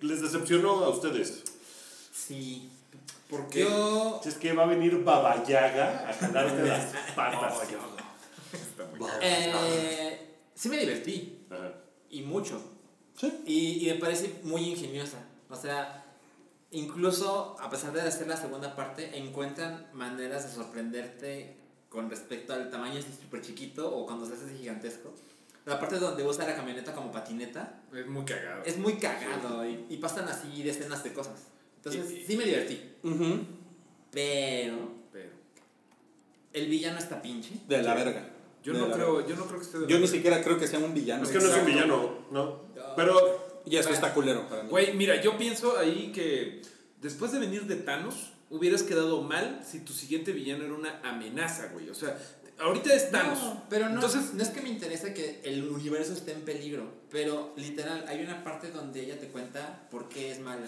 les decepcionó a ustedes? Sí. ¿Por qué? Yo. Si es que va a venir Baba Yaga a jalarte las patas. Está muy Eh, sí me divertí. Ajá. Y mucho. Sí. Y, y me parece muy ingeniosa. O sea, incluso a pesar de hacer la segunda parte, encuentran maneras de sorprenderte con respecto al tamaño este súper chiquito o cuando se hace gigantesco. La parte donde usa la camioneta como patineta Es muy cagado. es muy cagado y, y pasan así decenas de cosas. Entonces, Y- y- sí me divertí. Ujú. Pero Pero el villano está pinche. De la verga. yo De no la creo, verga. yo no creo que esté de Yo la ni verga. siquiera creo que sea un villano. Es que no es un villano, ¿no? Pero Y eso está culero para mí. Güey, mira, yo pienso ahí que después de venir de Thanos, hubieras quedado mal si tu siguiente villano era una amenaza, güey. O sea, ahorita es Thanos. No, pero no, Entonces- no es que me interese que el universo esté en peligro, pero literal, hay una parte donde ella te cuenta por qué es mala.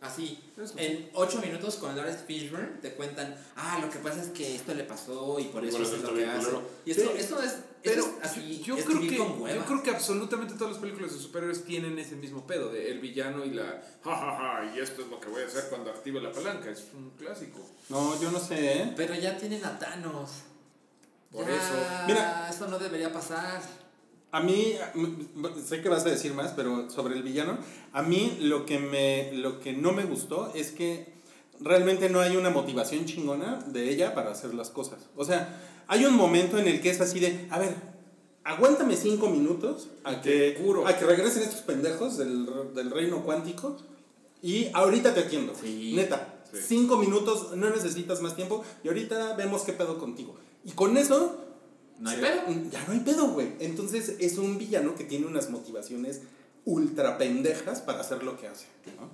Así, Eso. en 8 minutos con Lawrence Fishburne te cuentan, ah, lo que pasa es que esto le pasó y por eso por es lo que hace. culero. Y esto, Sí. esto es, Pero esto es así, yo, creo que, yo creo que absolutamente todas las películas de superhéroes tienen ese mismo pedo de el villano y la jajaja y esto es lo que voy a hacer cuando active la palanca, es un clásico. No, yo no sé, ¿eh? Pero ya tienen a Thanos. Por Ya, eso. Mira. eso no debería pasar. A mí, sé que vas a decir más, pero sobre el villano, a mí lo que, me, lo que no me gustó es que realmente no hay una motivación chingona de ella para hacer las cosas. O sea, hay un momento en el que es así de, a ver, aguántame cinco minutos a que, curo. a que regresen estos pendejos del, del reino cuántico y ahorita te atiendo. Sí. Neta, Sí. cinco minutos, no necesitas más tiempo y ahorita vemos qué pedo contigo. Y con eso No hay pedo. Ya no hay pedo, güey. Entonces es un villano que tiene unas motivaciones ultra pendejas para hacer lo que hace. ¿no?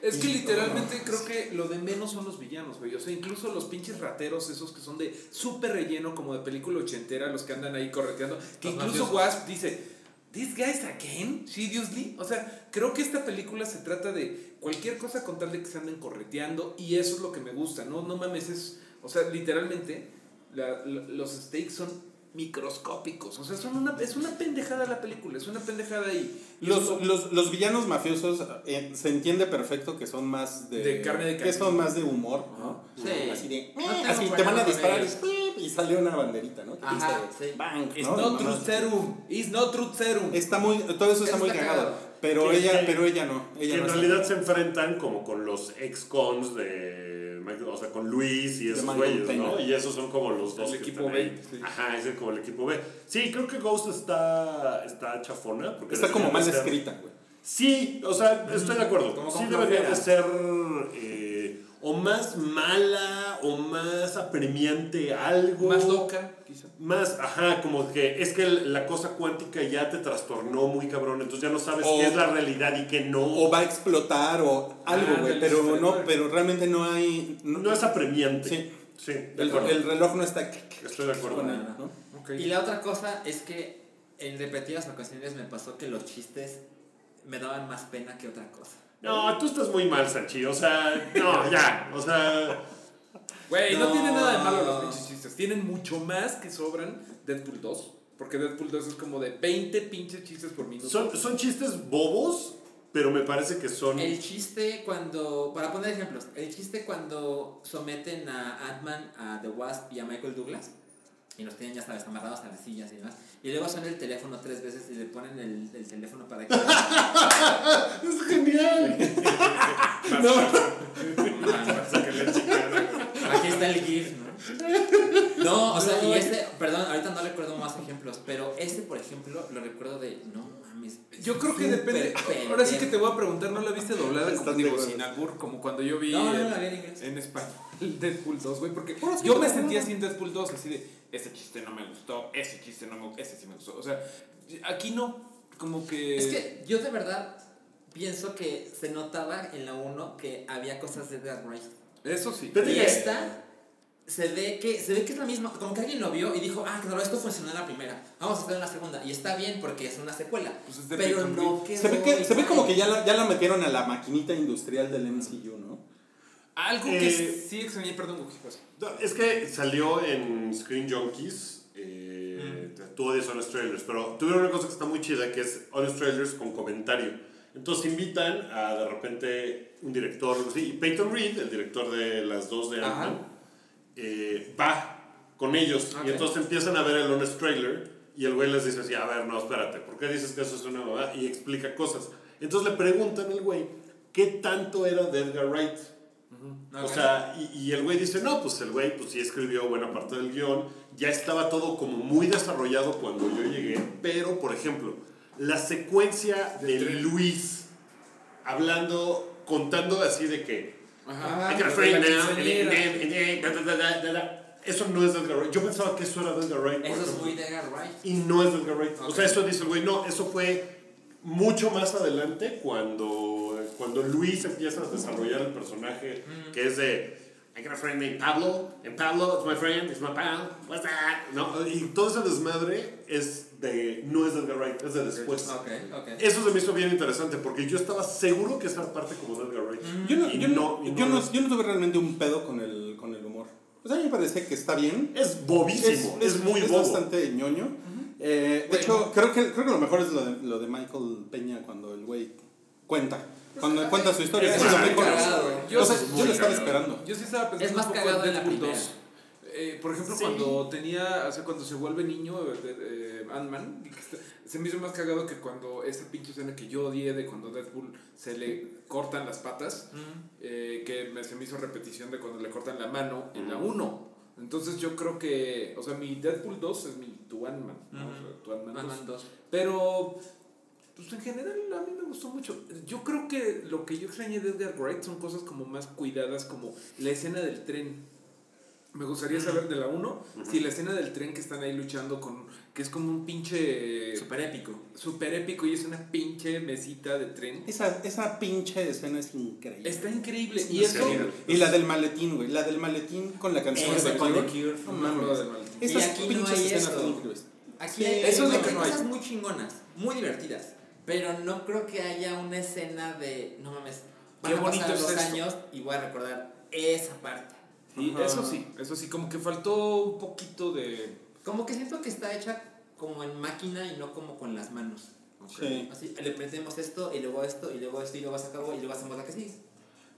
Es que literalmente creo que lo de menos son los villanos, güey. O sea, incluso los pinches rateros, esos que son de súper relleno, como de película ochentera, los que andan ahí correteando. Que Los incluso mafiosos. Wasp dice, ¿These guys again? Seriously? O sea, creo que esta película se trata de cualquier cosa con tal de que se anden correteando y eso es lo que me gusta, ¿no? No mames, es. O sea, literalmente, la- la- los stakes son microscópicos. O sea, son una, es una pendejada la película, es una pendejada ahí. Y Los, los, los villanos mafiosos eh, se entiende perfecto que son más de. De carne de Que cañón. son más de humor, ¿no? Sí. Así de. No tengo así te van a disparar. Y sale una banderita, ¿no? Ajá, dice, sí. Bang, It's ¿no? not truth serum. It's not truth serum. Está muy, todo eso está muy cagado. cagado. Pero Que- ella, que- pero ella no. Ella que no en realidad se enfrentan como con los ex-cons de Michael- o sea, con Luis y esos güeyes. ¿no? Y esos son como los dos El que equipo están B, ahí. sí. Ajá, ese es como el equipo B. Sí, creo que Ghost está, está chafona. Porque Está como mal de ser- escrita, güey. Sí, o sea, estoy de acuerdo. Como sí debería de ser eh, o más mala o más apremiante algo. Más loca, quizá. Más, ajá, como que es que la cosa cuántica ya te trastornó muy cabrón, entonces ya no sabes O- qué es la realidad y qué no. O va a explotar o algo, Ah, güey. pero no, pero realmente no hay. No, no es apremiante. Sí. Sí, el, reloj no está. Estoy de acuerdo. Ok. Y la otra cosa es que en repetidas ocasiones me pasó que los chistes me daban más pena que otra cosa. No, tú estás muy mal, Sanchi. O sea, no, ya. O sea, Güey, no, No. tiene nada de malo los pinches chistes. Tienen mucho más que sobran Deadpool 2. Porque Deadpool 2 es como de 20 pinches chistes por minuto. son, son chistes bobos, pero me parece que son. El chiste cuando, para poner ejemplos, el chiste cuando someten a Ant-Man, a The Wasp y a Michael Douglas y los tienen ya sabes amarrados a las sillas y demás y luego suena el teléfono tres veces y le ponen el, el teléfono para que ¡Es genial! aquí está el GIF ¿no? no o sea y este perdón ahorita no recuerdo más ejemplos pero este por ejemplo lo recuerdo de no mames Yo creo que depende. pendejo. Ahora sí que te voy a preguntar, ¿no la viste doblada como digo, sin albur? Como cuando yo vi no no en, no la vi en inglés en español Deadpool 2, güey. Porque yo me sentía así en Deadpool 2, así de, ese chiste no me gustó, ese chiste no me ese sí me gustó. O sea, aquí no, como que... Es que yo de verdad pienso que se notaba en la 1 que había cosas de Dead Rise. Eso sí. Fíjate Y esta se ve que se ve que es la misma, como que alguien lo vio y dijo, ah, claro, esto funcionó en la primera, vamos a hacer en la segunda. Y está bien porque es una secuela. Pues es pero no quedó Se ve, que, se ve como que ya la, ya la metieron a la maquinita industrial del MCU, ¿no? Algo que Eh, sí extrañé, perdón, pues. Es que salió en Screen Junkies. Eh, Tú odias Honest Trailers, pero tuvieron una cosa que está muy chida que es Honest Trailers con comentario. Entonces invitan a de repente un director, sí, y Peyton Reed, el director de las dos de Ajá. Ant-Man, eh, va con ellos. Ok. Y entonces empiezan a ver el honest trailer y el güey les dice así, a ver, no, espérate, ¿por qué dices que eso es una mamada? Y explica cosas. Entonces le preguntan al güey, ¿qué tanto era de Edgar Wright? O sea, y, y el güey dice, no, pues el güey pues sí escribió buena parte del guion, ya estaba todo como muy desarrollado cuando yo llegué, pero por ejemplo, la secuencia de Luis hablando, contando así de que, Ajá. I got a friend now, eso no es Edgar Wright, yo pensaba que eso era de Edgar Wright. Eso es muy de Edgar Wright. Y no es de Edgar Wright. O sea, eso dice el güey, no, eso fue mucho más adelante cuando, cuando Luis empieza a desarrollar el personaje que es de I got a friend named Pablo, and Pablo is my friend, is my pal, what's that? No, y todo ese desmadre es de, no es de Edgar Wright, es de después. Ok, ok. Eso se me hizo bien interesante porque yo estaba seguro que esa parte como de Edgar Wright. Yo no, yo, no, y yo, no, es. yo no tuve realmente un pedo con el, con el humor. O sea, a mí me parece que está bien. Es bobísimo, es, muy es bobo. bastante ñoño. Eh, de Bueno. hecho, creo que, creo que lo mejor es lo de, lo de Michael Peña cuando el güey cuenta. Cuando cuenta su historia. es es lo mejor. Yo, o sea, Yo- lo estaba esperando. Yo sí estaba pensando Es más un poco cagado en Deadpool primera. 2. Eh, por ejemplo, Sí. cuando tenía, o sea, cuando se vuelve niño eh, eh, Ant-Man, se me hizo más cagado que cuando esa pinche escena que yo odié de cuando Deadpool se le cortan las patas, eh, que me, se me hizo repetición de cuando le cortan la mano en la 1. Entonces yo creo que, o sea, mi Deadpool 2 es mi tu Ant-Man, ¿no? O sea, tu Ant-Man 2. Ant-Man 2. Pero, pues en general a mí me gustó mucho. Yo creo que lo que yo extrañé de Edgar Wright son cosas como más cuidadas, como la escena del tren. Me gustaría saber de la 1 si la escena del tren que están ahí luchando con. que es como un pinche. Super épico. super épico y es una pinche mesita de tren. Esa, esa pinche escena es increíble. Está increíble. Y eso. la del maletín, güey. La del maletín con la canción de con The Cure. No No del maletín. Y Esas aquí no pinches hay escenas eso. son increíbles. Aquí Sí, hay, eso es lo hay que no hay. cosas muy chingonas, muy divertidas. Pero no creo que haya una escena de. No mames. Van Qué a bonito pasar es los esto. años y voy a recordar esa parte. Sí, Ajá. eso sí, eso sí, como que faltó un poquito de. Como que siento que está hecha como en máquina y no como con las manos. Sí. Así, le metemos esto y luego esto y luego esto y luego acabó y luego hacemos la que sigue.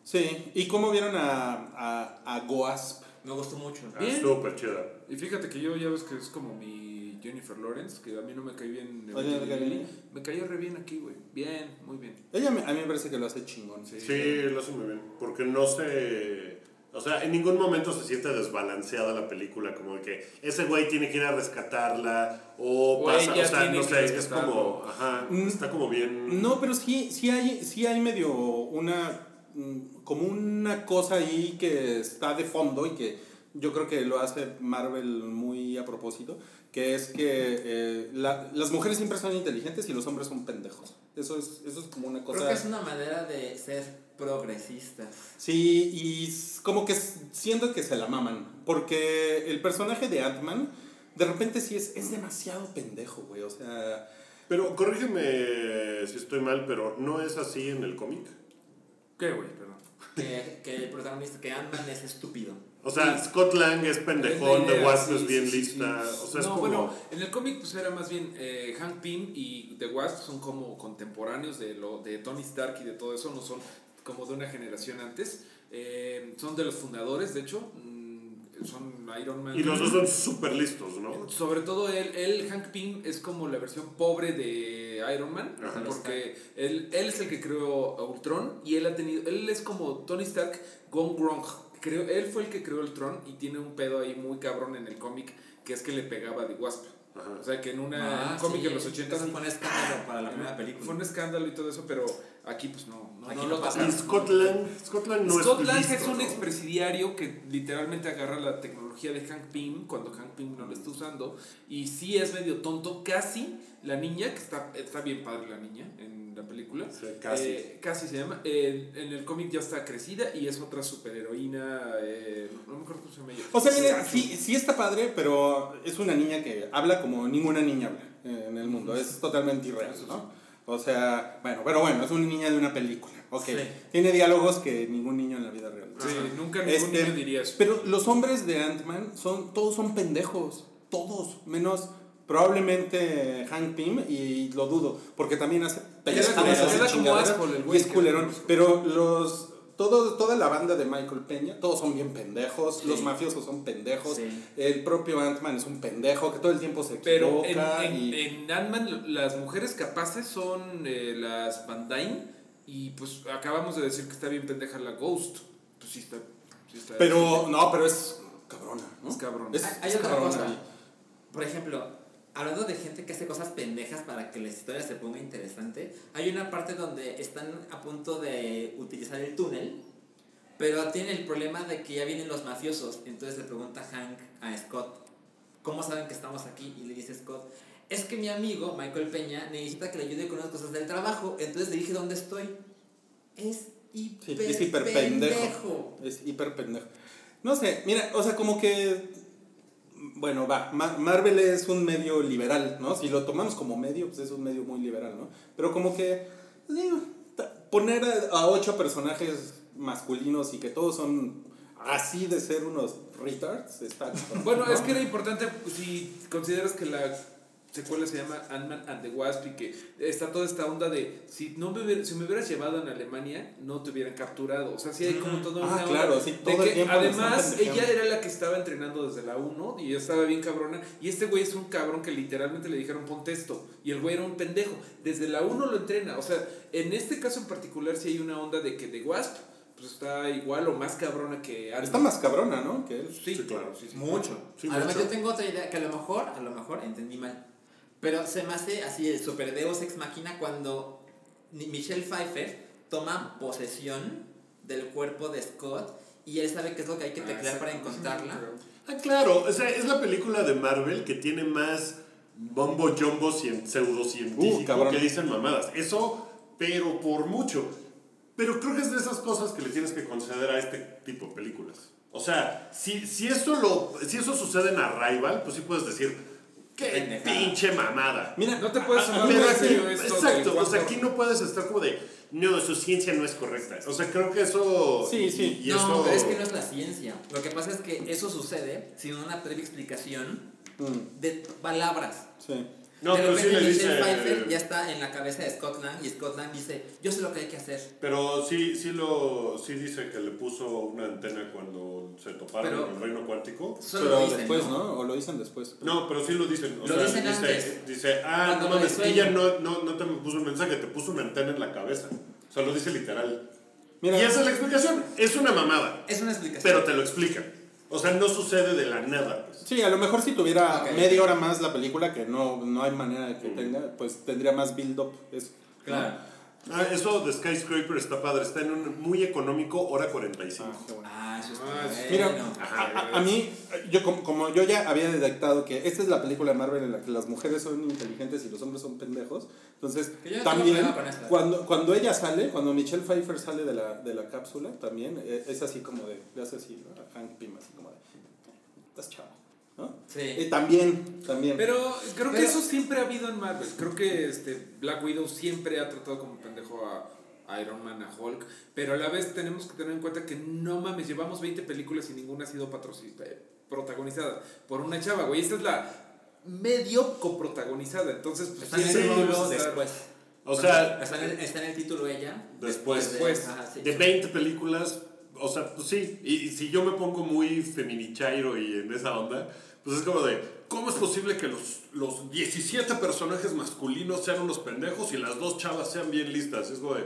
Sí. ¿Y cómo vieron a, a, a Goasp? Me gustó mucho. Ah, Bien. Súper chida. Y fíjate que yo ya ves que es como mi Jennifer Lawrence, que a mí no me cae bien. Oye, ¿no te cae bien? Me cayó re bien aquí, güey. Bien, muy bien. Ella me- a mí me parece que lo hace chingón. Sí. Sí, lo hace muy bien. Porque no se. O sea, en ningún momento se siente desbalanceada la película. Como de que ese güey tiene que ir a rescatarla. O, O pasa. O sea, no sé, es como. Ajá. Mm. Está como bien. No, pero sí, sí hay, sí hay medio una como una cosa ahí que está de fondo y que yo creo que lo hace Marvel muy a propósito, que es que eh, la- las mujeres siempre son inteligentes y los hombres son pendejos. Eso es, eso es como una Creo cosa... que es una manera de ser progresistas. Sí, y como que siento que se la maman, porque el personaje de Ant-Man de repente sí es, es demasiado pendejo, güey, o sea... Pero corrígeme si estoy mal, pero no es así en el cómic. ¿Qué, güey? Perdón. Que, que el protagonista, que Ant-Man es estúpido. O sea, Scott Lang es pendejón, Es The Wasp sí, es bien sí, sí, lista. sí. O sea, es no, como. bueno, en el cómic pues era más bien eh, Hank Pym y The Wasp son como contemporáneos de, lo, de Tony Stark y de todo eso, no son como de una generación antes. Eh, son de los fundadores, de hecho. mm, son Iron Man. y los dos son súper listos, ¿no? Sobre todo él, él, Hank Pym, es como la versión pobre de Iron Man, Ajá. porque él, él es el que creó a Ultron y él ha tenido, él es como Tony Stark gone wrong. Creó, él fue el que creó Ultron y tiene un pedo ahí muy cabrón en el cómic que es que le pegaba de Wasp. Ajá. O sea que en una, Ah, un cómic sí, en los 80 Eso fue un escándalo para la primera película. fue un escándalo y todo eso, pero aquí pues no, no, Aquí no no lo pasa. Y Scott Lang no Scott es listo, es un ¿no? expresidiario que literalmente agarra la tecnología de Hank Pym cuando Hank Pym no lo está usando y sí es medio tonto, casi la niña, que está, está bien padre la niña en la película, Sí, casi. eh, casi se llama, eh, en el cómic ya está crecida y es otra superheroína, eh, no me acuerdo cómo se llama ella. O sea, Sassy. sí, sí está padre, pero es una niña que habla como ninguna niña habla eh, en el mundo. Es totalmente irreal, ¿no? O sea, bueno, pero bueno, es una niña de una película. Ok. Sí. Tiene diálogos que ningún niño en la vida real. Sí, Ajá. nunca ningún Este, niño diría eso. Pero los hombres de Ant-Man son, todos son pendejos. Todos. Menos Probablemente Hank Pym y lo dudo, porque también hace pendejadas como y es culerón. Pero los todo, toda la banda de Michael Peña, todos son bien pendejos, Sí. los mafiosos son pendejos, Sí. el propio Ant-Man es un pendejo que todo el tiempo se Pero en, equivoca en, y... en Ant-Man las mujeres capaces son eh, las Van Dyne y pues acabamos de decir que está bien pendeja la Ghost. Pues sí está... sí está- Pero, no, pero es cabrona, ¿no? Es cabrona. Es, Hay- hay es otra cabrona. cosa. Por ejemplo, hablando de gente que hace cosas pendejas para que la historia se ponga interesante, hay una parte donde están a punto de utilizar el túnel, pero tienen el problema de que ya vienen los mafiosos. Entonces le pregunta Hank a Scott, ¿cómo saben que estamos aquí? Y le dice Scott, es que mi amigo Michael Peña necesita que le ayude con unas cosas del trabajo, entonces le dije dónde estoy. Es Sí, hiper, es hiper pendejo. pendejo. Es hiper pendejo. No sé, mira, o sea, como que. Bueno, va. Ma- Marvel es un medio liberal, ¿no? Si lo tomamos como medio, pues es un medio muy liberal, ¿no? Pero como que. digo, ta- poner a, a ocho personajes masculinos y que todos son así de ser unos retards está. Bueno, ¿no? es que era importante si consideras que la secuela se llama Ant-Man and the Wasp y que está toda esta onda de si no me hubiera- si me hubieras llevado en Alemania no te hubieran capturado. O sea, sí hay como toda Ah, una claro, onda sí, de todo el que además ella era la que estaba entrenando desde la 1 y estaba bien cabrona y este güey es un cabrón que literalmente le dijeron pon texto y el güey era un pendejo. Desde la 1 lo entrena. O sea, en este caso en particular sí hay una onda de que The Wasp pues está igual o más cabrona que Ant-Man. Está más cabrona, ¿no? Que él. Sí, Sí, claro. sí, sí. Mucho. Sí, a lo mejor yo tengo otra idea que a lo mejor, a lo mejor entendí mal. Pero se me hace así el super Deus ex máquina cuando Michelle Pfeiffer toma posesión del cuerpo de Scott y él sabe qué es lo que hay que Ah, teclear para exacto. encontrarla. Ah, claro, o sea, es la película de Marvel que tiene más bombo jumbo cien, pseudocientífico Uh, que dicen mamadas. Eso, pero por mucho. Pero creo que es de esas cosas que le tienes que conceder a este tipo de películas. O sea, si, si, eso, lo, si eso sucede en Arrival, pues sí puedes decir, qué Pendejada. pinche mamada. Mira, No te puedes tomar pero aquí- esto exacto, o sea, aquí no puedes estar como de, no, su ciencia no es correcta. O sea, creo que eso... Sí, sí. Y, y no, eso- pero es que no es la ciencia. Lo que pasa es que eso sucede sin una previa explicación Mm, de palabras. sí. No, de pero sí repente le Michelle dice... Pfeiffer ya está en la cabeza de Scott Lang y Scott Lang dice, yo sé lo que hay que hacer. Pero sí, sí, lo, sí dice que le puso una antena cuando se toparon Pero- en el reino cuántico. Solo Pero lo dicen, después, ¿no? ¿no? O lo dicen después. No, pero sí lo dicen. O Lo sea, dicen dice, antes. dice, ah, Cuando no me mames, ella no, no, no te puso un mensaje, te puso una antena en la cabeza. O sea, lo dice literal. Mira, Y esa es la explicación. Es una mamada, Es una explicación. pero te lo explican. O sea, no sucede de la nada. Pues. Sí, a lo mejor si tuviera media hora más la película, que no, no hay manera de que Mm. tenga, pues tendría más build-up. Claro. Ah, eso de Skyscraper está padre. Está en un muy económico, hora 45. Ah, qué bueno. Ah, eso está Ah. Mira, a, a- mí, yo como, como yo ya había detectado que esta es la película de Marvel en la que las mujeres son inteligentes y los hombres son pendejos, entonces también esta. cuando, cuando ella sale, cuando Michelle Pfeiffer sale de la, de la cápsula, también eh, es así como de, le hace así ¿no? a Hank Pym, así como de, estás chavo, ¿no? Sí. Y también, también. Pero creo que Pero- eso siempre ha habido en Marvel. Creo que este Black Widow siempre ha tratado como pendejo a a Iron Man, a Hulk. Pero a la vez tenemos que tener en cuenta que no mames, llevamos 20 películas y ninguna ha sido eh, protagonizada por una chava, güey. Esta es la medio coprotagonizada. Entonces, pues Está en el título después. O sea, Está en, el, está en el título ella. Después. de- Después. ajá, sí. de 20 películas, o sea, pues sí, y, y si yo me pongo muy feminichairo y en esa onda, pues es como de, ¿cómo es posible que los, los 17 personajes masculinos sean unos pendejos y las dos chavas sean bien listas? Es como de,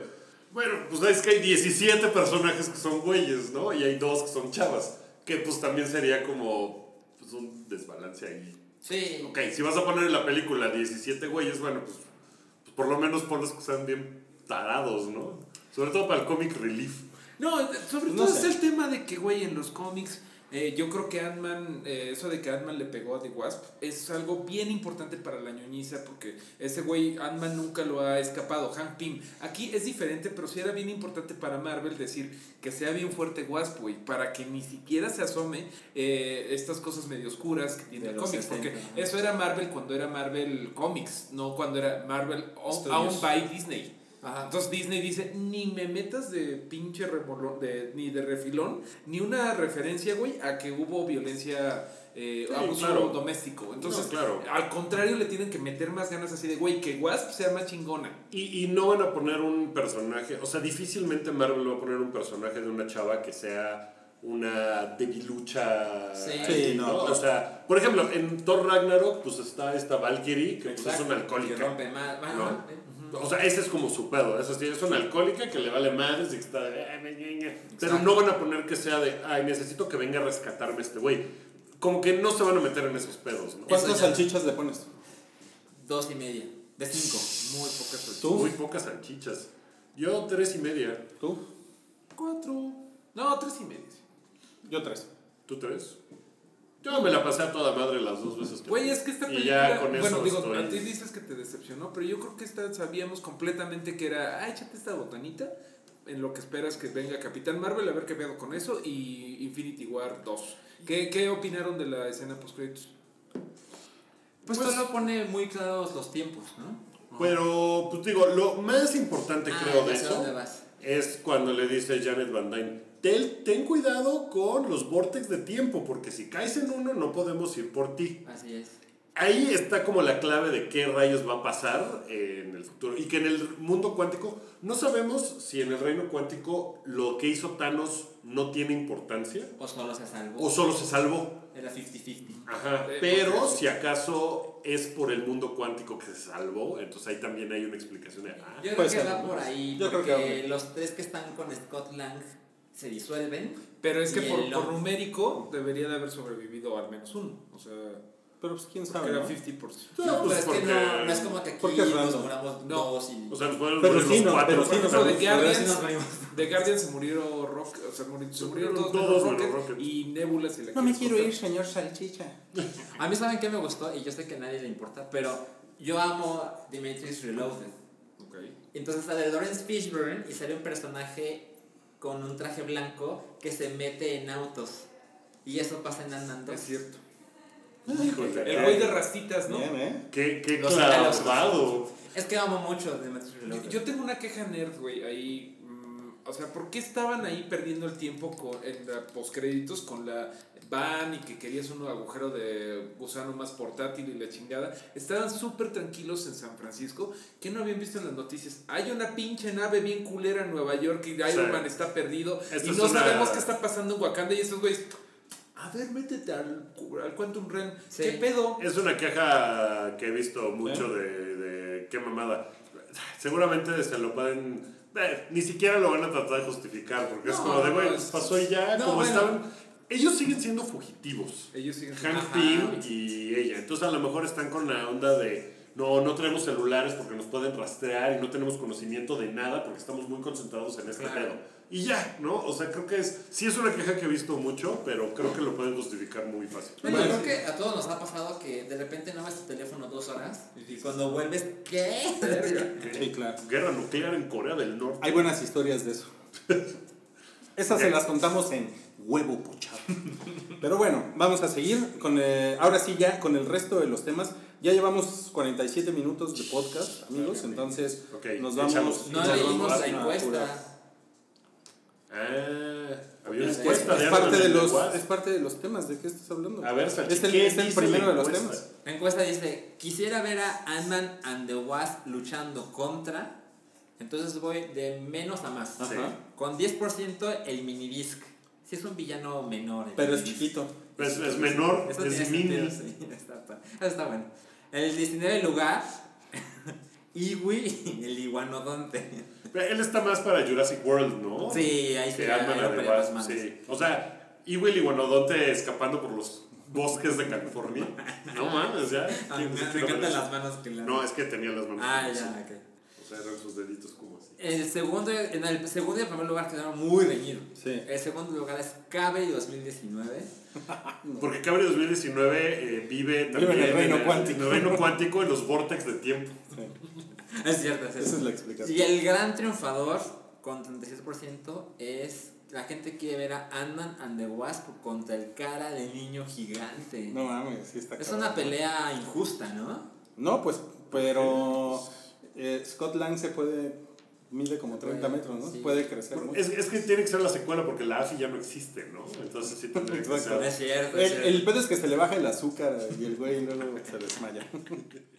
bueno, pues es que hay 17 personajes que son güeyes, ¿no? Y hay dos que son chavas, que pues también sería como pues, un desbalance ahí. Sí. Ok, si vas a poner en la película 17 güeyes, bueno, pues, pues por lo menos ponlos que sean bien tarados, ¿no? Sobre todo para el comic relief. No, sobre No todo sé. es el tema de que, güey, en los cómics, eh, yo creo que Ant-Man, eh, eso de que Ant-Man le pegó a The Wasp, es algo bien importante para la ñoñiza, porque ese güey, Ant-Man nunca lo ha escapado, Hank Pym. Aquí es diferente, pero sí era bien importante para Marvel decir que sea bien fuerte Wasp, güey, para que ni siquiera se asome eh, estas cosas medio oscuras que tiene De el cómics, porque 60, ajá. eso era Marvel cuando era Marvel Comics, no cuando era Marvel owned by Disney. Ajá. Entonces Disney dice, ni me metas de pinche remolón, de, ni de refilón, ni una referencia, güey, a que hubo violencia, eh, Sí, abuso claro. doméstico. Entonces, No, claro. al contrario, le tienen que meter más ganas así de, güey, que Wasp sea más chingona. Y, y no van a poner un personaje, o sea, difícilmente Marvel va a poner un personaje de una chava que sea una debilucha. Sí. Sí, no, O sea, por ejemplo, en Thor Ragnarok, pues está esta Valkyrie, que pues, es una Que alcohólica. rompe más. ¿no? O sea, ese es como su pedo. Es, así, es una alcohólica que le vale madres y que está. de. Pero no van a poner que sea de. Ay, necesito que venga a rescatarme este güey. Como que no se van a meter en esos pedos, ¿no? ¿Cuántas salchichas le pones? Dos y media. De cinco. Muy pocas ¿Tú? Muy pocas salchichas. Yo tres y media. ¿Tú? Cuatro. No, tres y media. Yo tres. ¿Tú tres? Yo me la pasé a toda madre las dos veces. que Güey, es que esta Y película. ya con eso bueno, digo, estoy- a ti dices que te decepcionó, pero yo creo que esta sabíamos completamente que era. Ah, échate esta botanita. En lo que esperas que venga Capitán Marvel, a ver qué pedo con eso. Y Infinity War 2. ¿Qué, qué opinaron de la escena post-créditos? Pues, Pues- solo pone muy claros los tiempos, ¿no? Pero, pues digo, lo más importante Ah, creo de eso vas. es cuando le dice Janet Van Dyne, ten, ten cuidado con los vortex de tiempo, porque si caes en uno no podemos ir por ti. Así es. Ahí está como la clave de qué rayos va a pasar en el futuro. Y que en el mundo cuántico, no sabemos si en el reino cuántico lo que hizo Thanos no tiene importancia O solo se salvó. o solo se salvó. Era 50-50. Ajá, Eh, pero porque- si acaso es por el mundo cuántico que se salvó, entonces ahí también hay una explicación de, ah, Yo creo que va por ahí. Yo creo porque que los tres que están con Scott Lang se disuelven. Pero es que por, por no. numérico debería de haber sobrevivido al menos uno. O sea, Pero pues quién sabe. era ¿no? 50%. No, No, pues, pero es porque- que no, no es como que aquí nos No. dos y. o sea, nos podemos Pero sí, los no, cuatro. pero sí Por ejemplo, de Guardians, de Guardians se murió Rock, o sea, muri- se murieron todos, Todos Rocket, Rocket. y Nebula se la No me quiero contar. ir, señor Salchicha. A mí saben qué me gustó y yo sé que a nadie le importa, pero yo amo Matrix Reloaded. Ok. Entonces sale Lawrence Fishburne y sale un personaje con un traje blanco que se mete en autos. Y eso pasa en Andando. Es cierto. Híjole, El güey de rastitas, ¿no? Bien, ¿eh? Qué, qué clavado. Es que amo mucho The Matrix Yo, yo tengo una queja nerd, güey, ahí. O sea, ¿por qué estaban ahí perdiendo el tiempo con, en la postcréditos con la van y que querías un agujero de gusano más portátil y la chingada? Estaban súper tranquilos en San Francisco. que no habían visto en las noticias? Hay una pinche nave bien culera en Nueva York y Iron Sí. Man está perdido Esto y no una- sabemos qué está pasando en Wakanda y estos güeyes. A ver, métete al, al Quantum. Sí. ¿Qué pedo? Es una queja que he visto mucho de, de qué mamada. Seguramente se lo pueden. Eh, ni siquiera lo van a tratar de justificar, porque es como de, güey, pues es- pasó y ya, No, como bueno. estaban. Ellos siguen siendo fugitivos. Ellos siguen. Hank Ajá. Pym y ella. Entonces a lo mejor están con la onda de no, no tenemos celulares porque nos pueden rastrear y no tenemos conocimiento de nada porque estamos muy concentrados en este Claro. pedo. Y ya, ¿no? O sea, creo que es, sí es una queja que he visto mucho, pero creo que lo pueden justificar muy fácil. Bueno, creo que a todos nos ha pasado que de repente no ves tu teléfono dos horas y cuando vuelves, ¿qué? Sí, claro. Guerra nuclear en Corea del Norte. Hay buenas historias de eso. Esas se las contamos en huevo pochado. Pero bueno, vamos a seguir con eh, ahora sí ya con el resto de los temas. Ya llevamos 47 minutos de podcast, amigos, entonces nos vamos. echamos. No leímos la a encuesta. Ah, había una Es- encuesta Es de parte algo de los es parte de los temas, ¿de qué estás hablando? A ver, Salchi, es el, ¿qué es el primero de los temas. La encuesta dice, quisiera ver a Ant-Man and the Wasp luchando contra, entonces voy de menos a más. Sí. Con 10% el minidisc. Si es un villano menor. el Pero es minidisc. chiquito. Pues es menor, Eso es mini. sentido, sí, está, está bueno. El 19 lugar, Iwi, el iguanodonte. Pero Él está más para Jurassic World, ¿no? Sí, ahí se más. sí. O sea, Ewell y Guanodote escapando por los bosques de California. No mames, ya. Ah, ¿Quién- me, me encantan las manos que le No, es que tenía las manos. Ah, ya, así. ok. O sea, eran sus deditos como así. El segundo, en el segundo y el primer lugar quedaron muy reñidos. Sí. El segundo lugar es Cabe 2019. Porque Cabri 2019 eh, vive también en el reino cuántico. En el reino cuántico en los vortex de tiempo. Es cierto, es cierto. Esa es la explicación. Y el gran triunfador, con 36%, es la gente quiere ver a Ant-Man and the Wasp contra el cara de niño gigante. No mames, sí está es cabrón. una pelea injusta, ¿no? No, pues, pero eh, Scott Lang se puede mide como 30 Puede, metros, ¿no? sí. Puede crecer mucho. Es, es que tiene que ser la secuela porque la AFI ya no existe, ¿no? Entonces sí tendría que ser. es cierto. El, es cierto. el pedo es que se le baja el azúcar y el güey luego se desmaya.